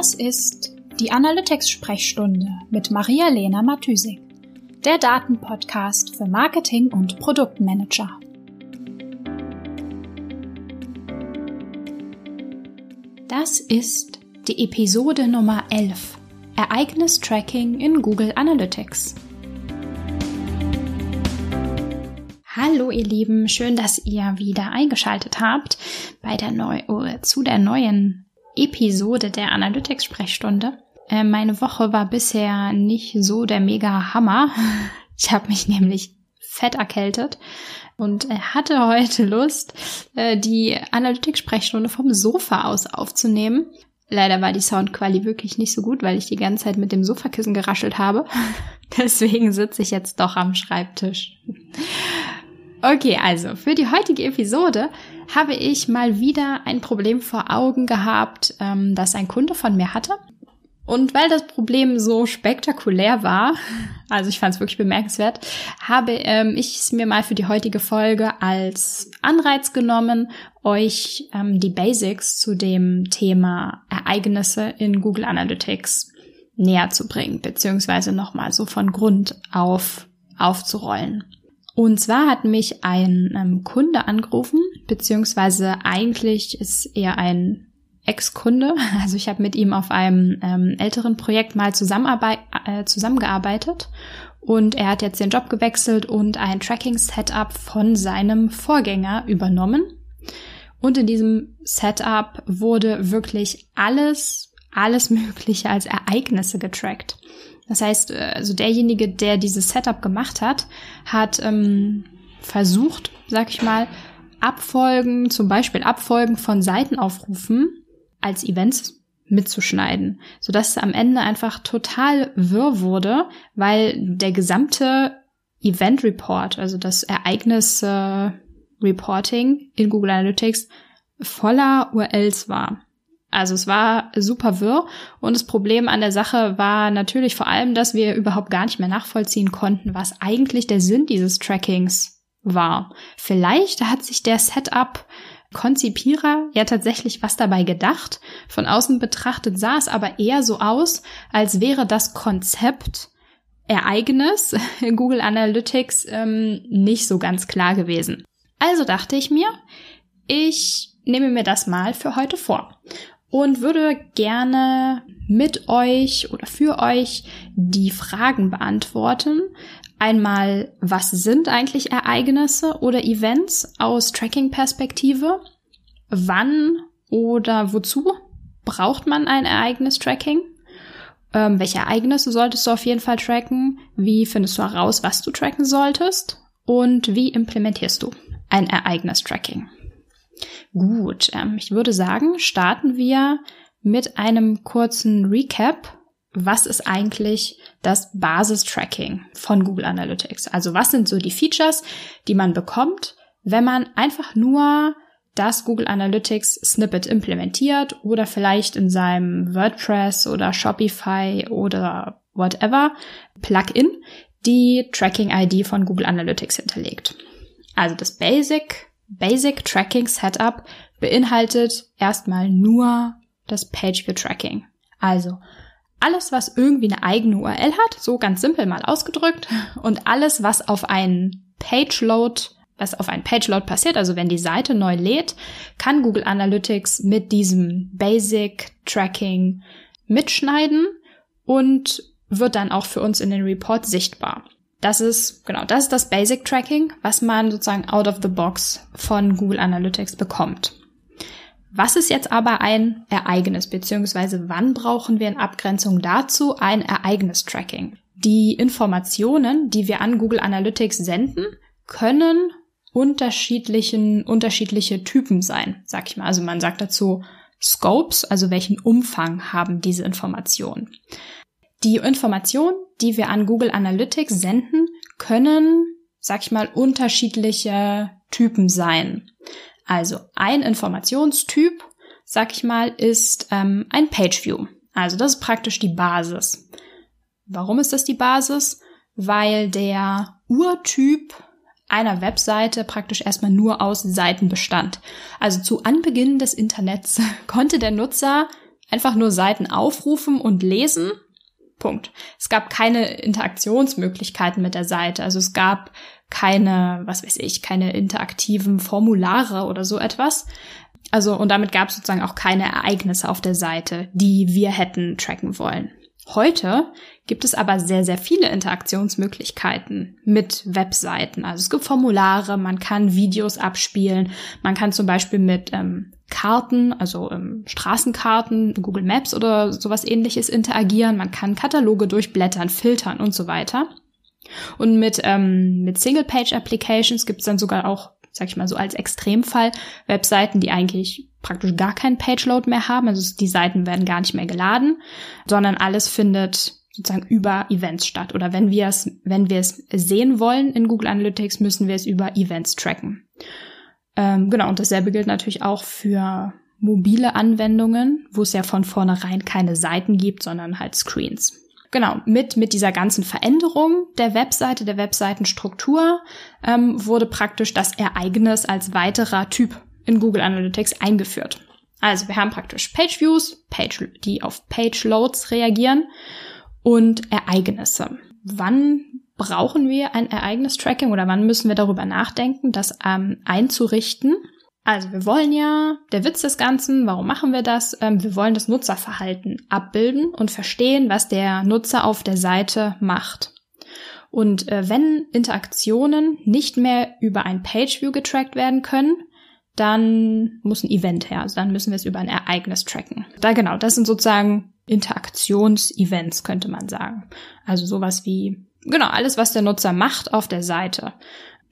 Das ist die Analytics-Sprechstunde mit Maria-Lena Matysik, der Datenpodcast für Marketing und Produktmanager. Das ist die Episode Nummer 11 Ereignis-Tracking in Google Analytics. Hallo ihr Lieben, schön, dass ihr wieder eingeschaltet habt bei der neu zu der neuen Episode der Analytics-Sprechstunde. Äh, meine Woche war bisher nicht so der mega Hammer. Ich habe mich nämlich fett erkältet und hatte heute Lust, äh, die Analytics-Sprechstunde vom Sofa aus aufzunehmen. Leider war die Soundqualität wirklich nicht so gut, weil ich die ganze Zeit mit dem Sofakissen geraschelt habe. Deswegen sitze ich jetzt doch am Schreibtisch. Okay, also für die heutige Episode habe ich mal wieder ein Problem vor Augen gehabt, ähm, das ein Kunde von mir hatte. Und weil das Problem so spektakulär war, also ich fand es wirklich bemerkenswert, habe ähm, ich es mir mal für die heutige Folge als Anreiz genommen, euch ähm, die Basics zu dem Thema Ereignisse in Google Analytics näher zu bringen, beziehungsweise nochmal so von Grund auf aufzurollen. Und zwar hat mich ein ähm, Kunde angerufen, beziehungsweise eigentlich ist er ein Ex-Kunde. Also ich habe mit ihm auf einem ähm, älteren Projekt mal äh, zusammengearbeitet und er hat jetzt den Job gewechselt und ein Tracking-Setup von seinem Vorgänger übernommen. Und in diesem Setup wurde wirklich alles, alles Mögliche als Ereignisse getrackt. Das heißt, äh, also derjenige, der dieses Setup gemacht hat, hat ähm, versucht, sag ich mal, Abfolgen, zum Beispiel Abfolgen von Seitenaufrufen als Events mitzuschneiden, sodass es am Ende einfach total wirr wurde, weil der gesamte Event Report, also das Ereignis äh, Reporting in Google Analytics voller URLs war. Also es war super wirr und das Problem an der Sache war natürlich vor allem, dass wir überhaupt gar nicht mehr nachvollziehen konnten, was eigentlich der Sinn dieses Trackings war. Vielleicht hat sich der Setup Konzipierer ja tatsächlich was dabei gedacht. Von außen betrachtet sah es aber eher so aus, als wäre das Konzept Ereignis Google Analytics ähm, nicht so ganz klar gewesen. Also dachte ich mir, ich nehme mir das mal für heute vor und würde gerne mit euch oder für euch die Fragen beantworten. Einmal, was sind eigentlich Ereignisse oder Events aus Tracking-Perspektive? Wann oder wozu braucht man ein Ereignis-Tracking? Ähm, welche Ereignisse solltest du auf jeden Fall tracken? Wie findest du heraus, was du tracken solltest? Und wie implementierst du ein Ereignis-Tracking? Gut, ähm, ich würde sagen, starten wir mit einem kurzen Recap. Was ist eigentlich das Basis-Tracking von Google Analytics? Also was sind so die Features, die man bekommt, wenn man einfach nur das Google Analytics Snippet implementiert oder vielleicht in seinem WordPress oder Shopify oder whatever Plugin die Tracking ID von Google Analytics hinterlegt. Also das Basic Basic Tracking Setup beinhaltet erstmal nur das Page View Tracking. Also alles, was irgendwie eine eigene URL hat, so ganz simpel mal ausgedrückt, und alles, was auf einen Page Load, was auf einen Page Load passiert, also wenn die Seite neu lädt, kann Google Analytics mit diesem Basic Tracking mitschneiden und wird dann auch für uns in den Report sichtbar. Das ist, genau, das ist das Basic Tracking, was man sozusagen out of the box von Google Analytics bekommt. Was ist jetzt aber ein Ereignis, beziehungsweise wann brauchen wir in Abgrenzung dazu ein Ereignis-Tracking? Die Informationen, die wir an Google Analytics senden, können unterschiedlichen, unterschiedliche Typen sein, sag ich mal. Also man sagt dazu Scopes, also welchen Umfang haben diese Informationen. Die Informationen, die wir an Google Analytics senden, können, sag ich mal, unterschiedliche Typen sein. Also ein Informationstyp, sag ich mal, ist ähm, ein Page View. Also das ist praktisch die Basis. Warum ist das die Basis? Weil der Urtyp einer Webseite praktisch erstmal nur aus Seiten bestand. Also zu Anbeginn des Internets konnte der Nutzer einfach nur Seiten aufrufen und lesen. Punkt. Es gab keine Interaktionsmöglichkeiten mit der Seite. Also es gab keine, was weiß ich, keine interaktiven Formulare oder so etwas. Also, und damit gab es sozusagen auch keine Ereignisse auf der Seite, die wir hätten tracken wollen. Heute gibt es aber sehr, sehr viele Interaktionsmöglichkeiten mit Webseiten. Also es gibt Formulare, man kann Videos abspielen, man kann zum Beispiel mit ähm, Karten, also ähm, Straßenkarten, Google Maps oder sowas ähnliches interagieren, man kann Kataloge durchblättern, filtern und so weiter. Und mit, ähm, mit Single-Page-Applications gibt es dann sogar auch, sag ich mal so als Extremfall, Webseiten, die eigentlich praktisch gar keinen Page-Load mehr haben. Also die Seiten werden gar nicht mehr geladen, sondern alles findet sozusagen über Events statt. Oder wenn wir es, wenn wir es sehen wollen in Google Analytics, müssen wir es über Events tracken. Ähm, genau, und dasselbe gilt natürlich auch für mobile Anwendungen, wo es ja von vornherein keine Seiten gibt, sondern halt Screens. Genau, mit, mit dieser ganzen Veränderung der Webseite, der Webseitenstruktur, ähm, wurde praktisch das Ereignis als weiterer Typ in Google Analytics eingeführt. Also wir haben praktisch Page Views, Page, die auf Page Loads reagieren und Ereignisse. Wann brauchen wir ein Ereignis-Tracking oder wann müssen wir darüber nachdenken, das ähm, einzurichten? Also wir wollen ja, der Witz des Ganzen, warum machen wir das? Ähm, wir wollen das Nutzerverhalten abbilden und verstehen, was der Nutzer auf der Seite macht. Und äh, wenn Interaktionen nicht mehr über ein Pageview getrackt werden können, dann muss ein Event her. Also dann müssen wir es über ein Ereignis tracken. Da genau, das sind sozusagen Interaktionsevents, könnte man sagen. Also sowas wie, genau, alles, was der Nutzer macht auf der Seite.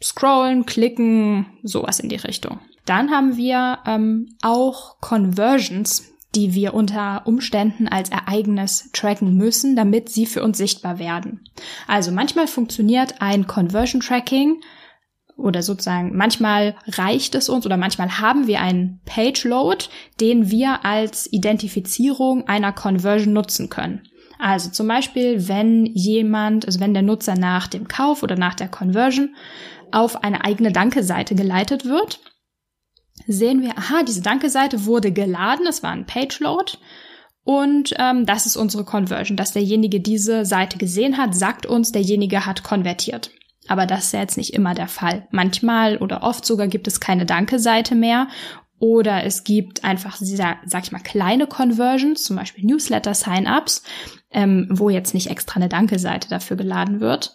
Scrollen, klicken, sowas in die Richtung. Dann haben wir ähm, auch Conversions, die wir unter Umständen als Ereignis tracken müssen, damit sie für uns sichtbar werden. Also manchmal funktioniert ein Conversion Tracking oder sozusagen manchmal reicht es uns oder manchmal haben wir einen Page Load, den wir als Identifizierung einer Conversion nutzen können. Also zum Beispiel, wenn jemand, also wenn der Nutzer nach dem Kauf oder nach der Conversion auf eine eigene Danke-Seite geleitet wird, sehen wir, aha, diese Danke-Seite wurde geladen, es war ein Page-Load. Und ähm, das ist unsere Conversion, dass derjenige diese Seite gesehen hat, sagt uns, derjenige hat konvertiert. Aber das ist ja jetzt nicht immer der Fall. Manchmal oder oft sogar gibt es keine Danke-Seite mehr oder es gibt einfach sag ich mal, kleine Conversions, zum Beispiel Newsletter-Sign-ups, ähm, wo jetzt nicht extra eine Danke-Seite dafür geladen wird.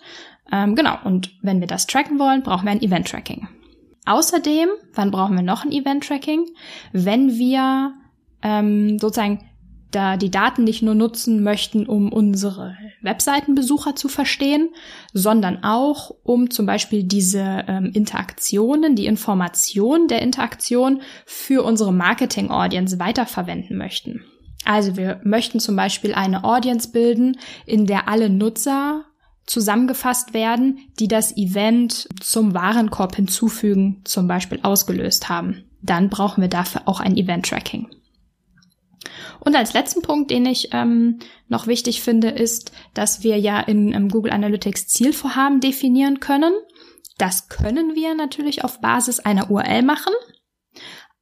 Ähm, genau, und wenn wir das tracken wollen, brauchen wir ein Event-Tracking. Außerdem, wann brauchen wir noch ein Event-Tracking? Wenn wir ähm, sozusagen da die Daten nicht nur nutzen möchten, um unsere Webseitenbesucher zu verstehen, sondern auch um zum Beispiel diese ähm, Interaktionen, die Information der Interaktion für unsere Marketing-Audience weiterverwenden möchten. Also wir möchten zum Beispiel eine Audience bilden, in der alle Nutzer zusammengefasst werden, die das Event zum Warenkorb hinzufügen, zum Beispiel ausgelöst haben. Dann brauchen wir dafür auch ein Event-Tracking. Und als letzten Punkt, den ich ähm, noch wichtig finde, ist, dass wir ja in, in Google Analytics Zielvorhaben definieren können. Das können wir natürlich auf Basis einer URL machen.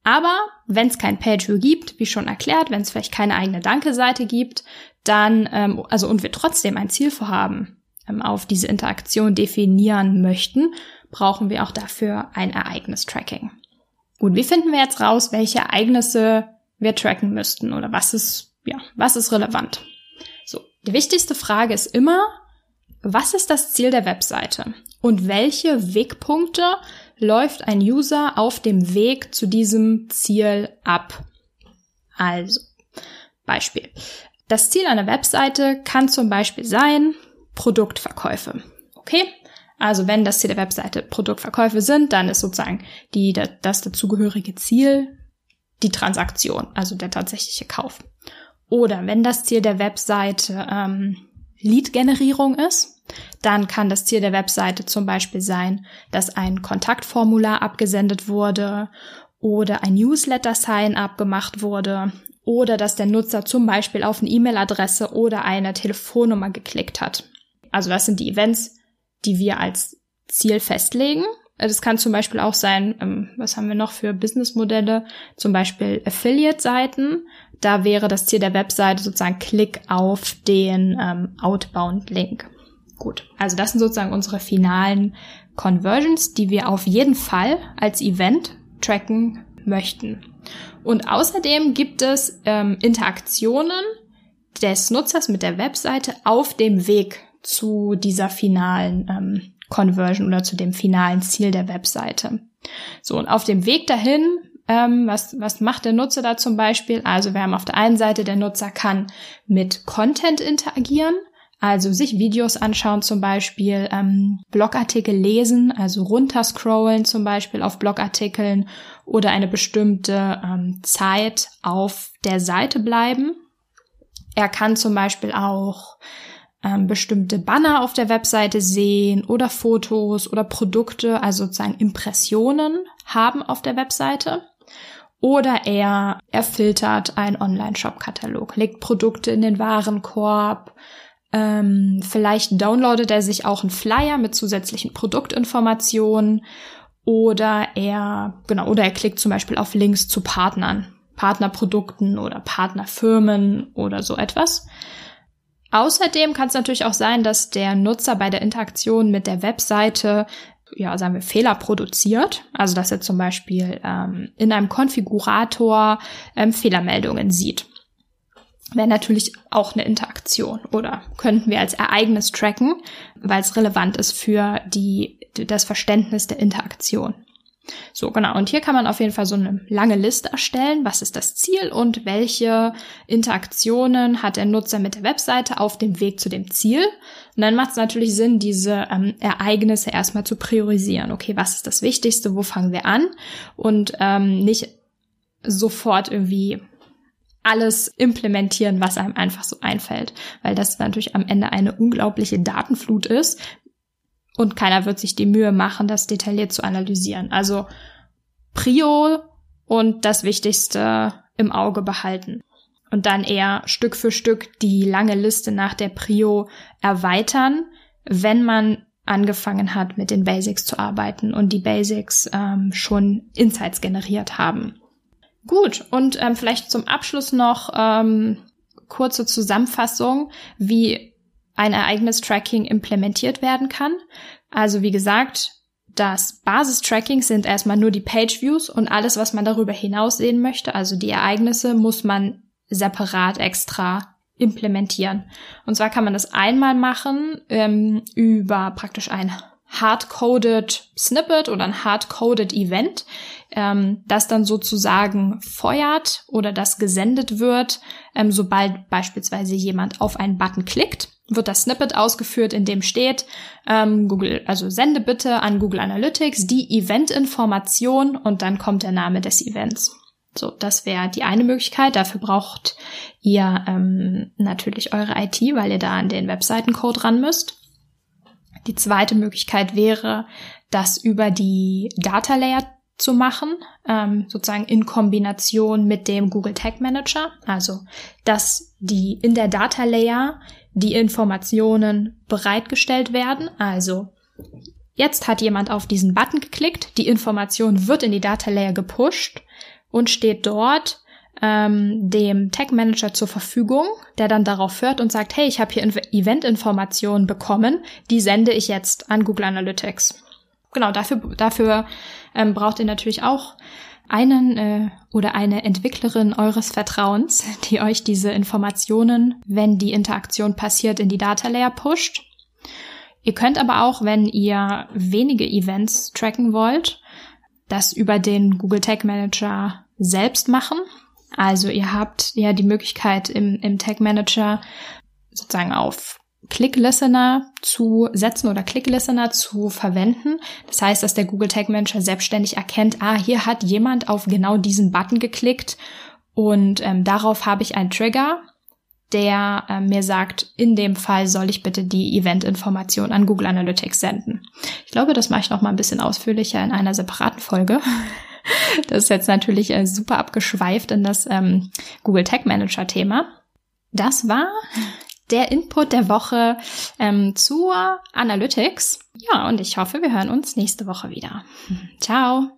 Aber wenn es kein Pageview gibt, wie schon erklärt, wenn es vielleicht keine eigene Danke-Seite gibt, dann, ähm, also und wir trotzdem ein Zielvorhaben auf diese Interaktion definieren möchten, brauchen wir auch dafür ein Ereignis-Tracking. Gut, wie finden wir jetzt raus, welche Ereignisse wir tracken müssten oder was ist, ja, was ist relevant? So, die wichtigste Frage ist immer, was ist das Ziel der Webseite und welche Wegpunkte läuft ein User auf dem Weg zu diesem Ziel ab? Also, Beispiel. Das Ziel einer Webseite kann zum Beispiel sein, Produktverkäufe. Okay? Also wenn das Ziel der Webseite Produktverkäufe sind, dann ist sozusagen die, das dazugehörige Ziel die Transaktion, also der tatsächliche Kauf. Oder wenn das Ziel der Webseite ähm, Lead-Generierung ist, dann kann das Ziel der Webseite zum Beispiel sein, dass ein Kontaktformular abgesendet wurde oder ein Newsletter-Sign-up gemacht wurde oder dass der Nutzer zum Beispiel auf eine E-Mail-Adresse oder eine Telefonnummer geklickt hat. Also das sind die Events, die wir als Ziel festlegen. Das kann zum Beispiel auch sein, ähm, was haben wir noch für Businessmodelle? Zum Beispiel Affiliate-Seiten. Da wäre das Ziel der Webseite sozusagen Klick auf den ähm, Outbound-Link. Gut, also das sind sozusagen unsere finalen Conversions, die wir auf jeden Fall als Event tracken möchten. Und außerdem gibt es ähm, Interaktionen des Nutzers mit der Webseite auf dem Weg zu dieser finalen ähm, Conversion oder zu dem finalen Ziel der Webseite. So, und auf dem Weg dahin, ähm, was, was macht der Nutzer da zum Beispiel? Also wir haben auf der einen Seite, der Nutzer kann mit Content interagieren, also sich Videos anschauen zum Beispiel, ähm, Blogartikel lesen, also runterscrollen zum Beispiel auf Blogartikeln oder eine bestimmte ähm, Zeit auf der Seite bleiben. Er kann zum Beispiel auch ähm, bestimmte Banner auf der Webseite sehen oder Fotos oder Produkte, also sozusagen Impressionen haben auf der Webseite. Oder er, er filtert einen Online-Shop-Katalog, legt Produkte in den Warenkorb, ähm, vielleicht downloadet er sich auch einen Flyer mit zusätzlichen Produktinformationen oder er, genau, oder er klickt zum Beispiel auf Links zu Partnern, Partnerprodukten oder Partnerfirmen oder so etwas. Außerdem kann es natürlich auch sein, dass der Nutzer bei der Interaktion mit der Webseite ja, sagen wir, Fehler produziert. Also, dass er zum Beispiel ähm, in einem Konfigurator ähm, Fehlermeldungen sieht wäre natürlich auch eine Interaktion oder könnten wir als Ereignis tracken, weil es relevant ist für die, das Verständnis der Interaktion. So, genau. Und hier kann man auf jeden Fall so eine lange Liste erstellen. Was ist das Ziel und welche Interaktionen hat der Nutzer mit der Webseite auf dem Weg zu dem Ziel? Und dann macht es natürlich Sinn, diese ähm, Ereignisse erstmal zu priorisieren. Okay, was ist das Wichtigste? Wo fangen wir an? Und ähm, nicht sofort irgendwie alles implementieren, was einem einfach so einfällt, weil das natürlich am Ende eine unglaubliche Datenflut ist und keiner wird sich die Mühe machen, das detailliert zu analysieren. Also Prio und das Wichtigste im Auge behalten und dann eher Stück für Stück die lange Liste nach der Prio erweitern, wenn man angefangen hat, mit den Basics zu arbeiten und die Basics ähm, schon Insights generiert haben. Gut, und ähm, vielleicht zum Abschluss noch ähm, kurze Zusammenfassung, wie ein Ereignistracking implementiert werden kann. Also wie gesagt, das Basistracking sind erstmal nur die Pageviews und alles, was man darüber hinaus sehen möchte, also die Ereignisse, muss man separat extra implementieren. Und zwar kann man das einmal machen ähm, über praktisch ein hardcoded Snippet oder ein hardcoded Event, ähm, das dann sozusagen feuert oder das gesendet wird, ähm, sobald beispielsweise jemand auf einen Button klickt wird das Snippet ausgeführt, in dem steht, ähm, Google, also sende bitte an Google Analytics die Event-Information und dann kommt der Name des Events. So, das wäre die eine Möglichkeit. Dafür braucht ihr ähm, natürlich eure IT, weil ihr da an den Webseitencode ran müsst. Die zweite Möglichkeit wäre, das über die Data Layer zu machen, ähm, sozusagen in Kombination mit dem Google Tag Manager. Also, dass die in der Data Layer die Informationen bereitgestellt werden. Also, jetzt hat jemand auf diesen Button geklickt, die Information wird in die Data Layer gepusht und steht dort ähm, dem Tag Manager zur Verfügung, der dann darauf hört und sagt, hey, ich habe hier Event-Informationen bekommen, die sende ich jetzt an Google Analytics. Genau, dafür, dafür ähm, braucht ihr natürlich auch einen äh, oder eine Entwicklerin eures Vertrauens, die euch diese Informationen, wenn die Interaktion passiert, in die Data Layer pusht. Ihr könnt aber auch, wenn ihr wenige Events tracken wollt, das über den Google Tag Manager selbst machen. Also ihr habt ja die Möglichkeit im, im Tag Manager sozusagen auf Click Listener zu setzen oder Click Listener zu verwenden. Das heißt, dass der Google Tag Manager selbstständig erkennt, ah, hier hat jemand auf genau diesen Button geklickt und ähm, darauf habe ich einen Trigger, der äh, mir sagt, in dem Fall soll ich bitte die Event-Information an Google Analytics senden. Ich glaube, das mache ich noch mal ein bisschen ausführlicher in einer separaten Folge. Das ist jetzt natürlich äh, super abgeschweift in das ähm, Google Tag Manager Thema. Das war der Input der Woche ähm, zur Analytics. Ja, und ich hoffe, wir hören uns nächste Woche wieder. Ciao.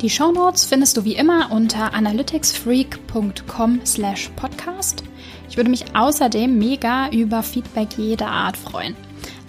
Die Shownotes findest du wie immer unter analyticsfreak.com slash podcast. Ich würde mich außerdem mega über Feedback jeder Art freuen.